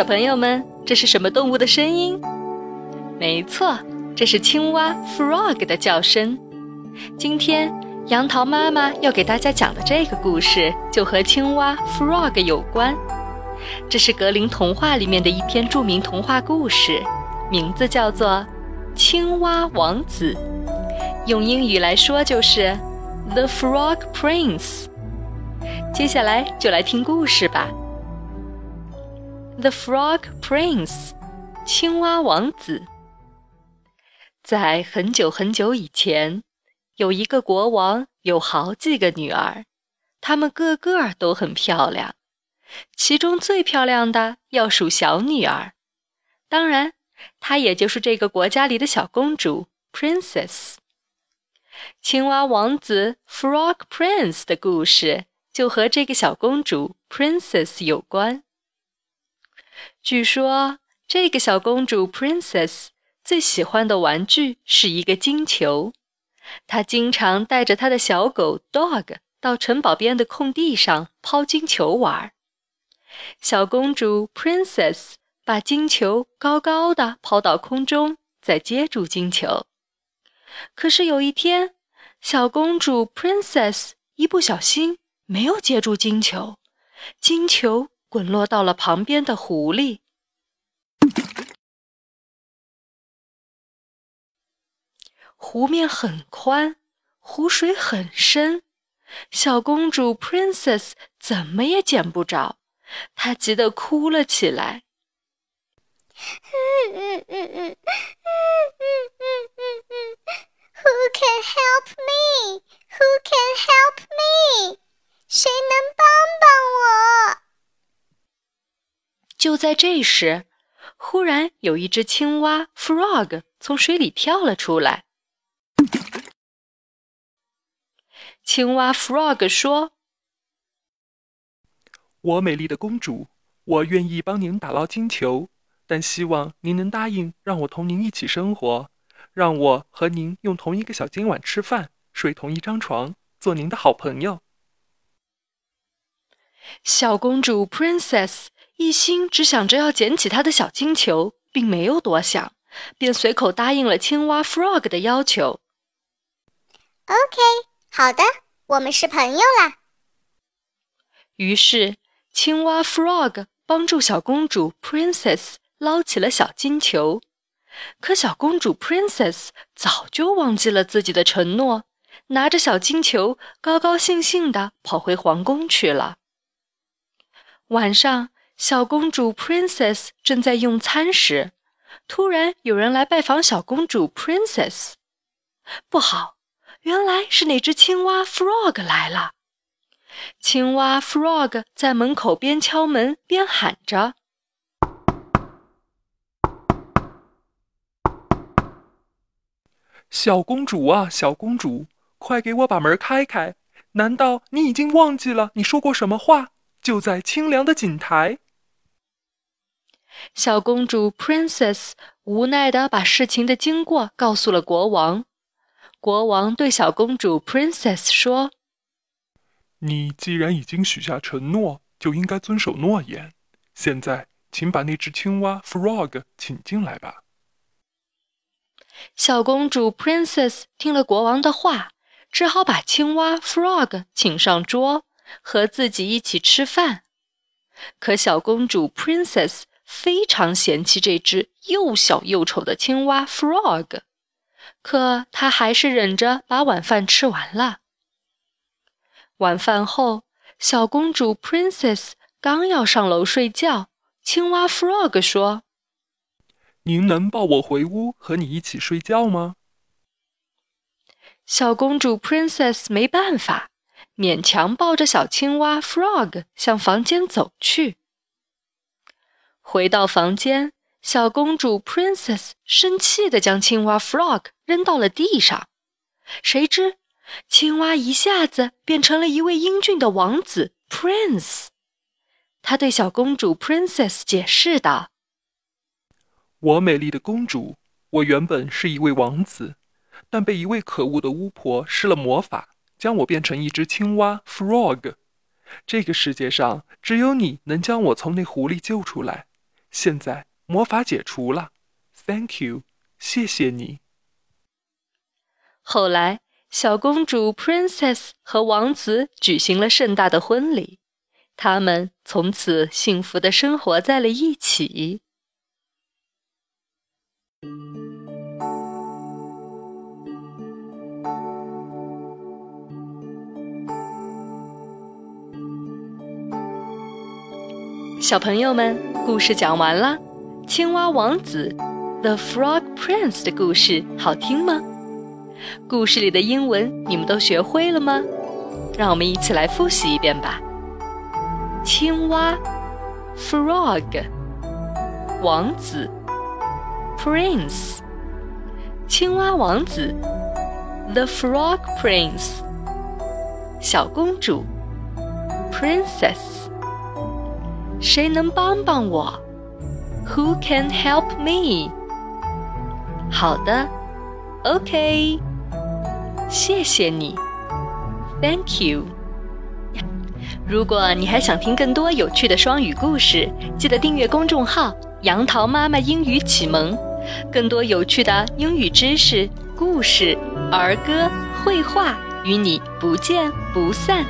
小朋友们，这是什么动物的声音？没错，这是青蛙 frog 的叫声。今天杨桃妈妈要给大家讲的这个故事，就和青蛙 frog 有关。这是格林童话里面的一篇著名童话故事，名字叫做《青蛙王子》，用英语来说就是《The Frog Prince》。接下来就来听故事吧。The Frog Prince，青蛙王子。在很久很久以前，有一个国王，有好几个女儿，她们个个都很漂亮。其中最漂亮的要数小女儿，当然，她也就是这个国家里的小公主 Princess。青蛙王子 Frog Prince 的故事就和这个小公主 Princess 有关。据说，这个小公主 Princess 最喜欢的玩具是一个金球，她经常带着她的小狗 Dog 到城堡边的空地上抛金球玩。小公主 Princess 把金球高高的抛到空中，再接住金球。可是有一天，小公主 Princess 一不小心没有接住金球，金球滚落到了旁边的湖里。湖面很宽，湖水很深，小公主 Princess 怎么也捡不着。她急得哭了起来。Who can help me? Who can help me? 谁能帮帮我？就在这时，忽然有一只青蛙 Frog 从水里跳了出来。青蛙 Frog 说。我美丽的公主，我愿意帮您打捞金球，但希望您能答应让我同您一起生活，让我和您用同一个小金碗吃饭，睡同一张床，做您的好朋友。小公主 Princess 一心只想着要捡起他的小金球，并没有多想，便随口答应了青蛙 Frog 的要求。OK，好的，我们是朋友啦。于是。青蛙 Frog 帮助小公主 Princess 捞起了小金球，可小公主 Princess 早就忘记了自己的承诺，拿着小金球高高兴兴地跑回皇宫去了。晚上，小公主 Princess 正在用餐时，突然有人来拜访小公主 Princess。不好，原来是那只青蛙 Frog 来了。青蛙 Frog 在门口边敲门边喊着：“小公主啊，小公主，快给我把门开开！难道你已经忘记了你说过什么话？就在清凉的井台。”小公主 Princess 无奈地把事情的经过告诉了国王。国王对小公主 Princess 说。你既然已经许下承诺，就应该遵守诺言。现在，请把那只青蛙 Frog 请进来吧。小公主 Princess 听了国王的话，只好把青蛙 Frog 请上桌，和自己一起吃饭。可小公主 Princess 非常嫌弃这只又小又丑的青蛙 Frog，可他还是忍着把晚饭吃完了。晚饭后，小公主 Princess 刚要上楼睡觉，青蛙 Frog 说：“您能抱我回屋和你一起睡觉吗？”小公主 Princess 没办法，勉强抱着小青蛙 Frog 向房间走去。回到房间，小公主 Princess 生气地将青蛙 Frog 扔到了地上，谁知。青蛙一下子变成了一位英俊的王子 Prince。他对小公主 Princess 解释道：“我美丽的公主，我原本是一位王子，但被一位可恶的巫婆施了魔法，将我变成一只青蛙 Frog。这个世界上只有你能将我从那湖里救出来。现在魔法解除了，Thank you，谢谢你。后来，小公主 Princess 和王子举行了盛大的婚礼，他们从此幸福的生活在了一起。小朋友们，故事讲完了。青蛙王子 The Frog Prince 的故事好听吗？故事里的英文你们都学会了吗？让我们一起来复习一遍吧。青蛙 Frog 王子 Prince 青蛙王子 The Frog Prince 小公主 Princess 谁能帮帮我？Who can help me？好的，OK，谢谢你，Thank you。如果你还想听更多有趣的双语故事，记得订阅公众号“杨桃妈妈英语启蒙”，更多有趣的英语知识、故事、儿歌、绘画，与你不见不散。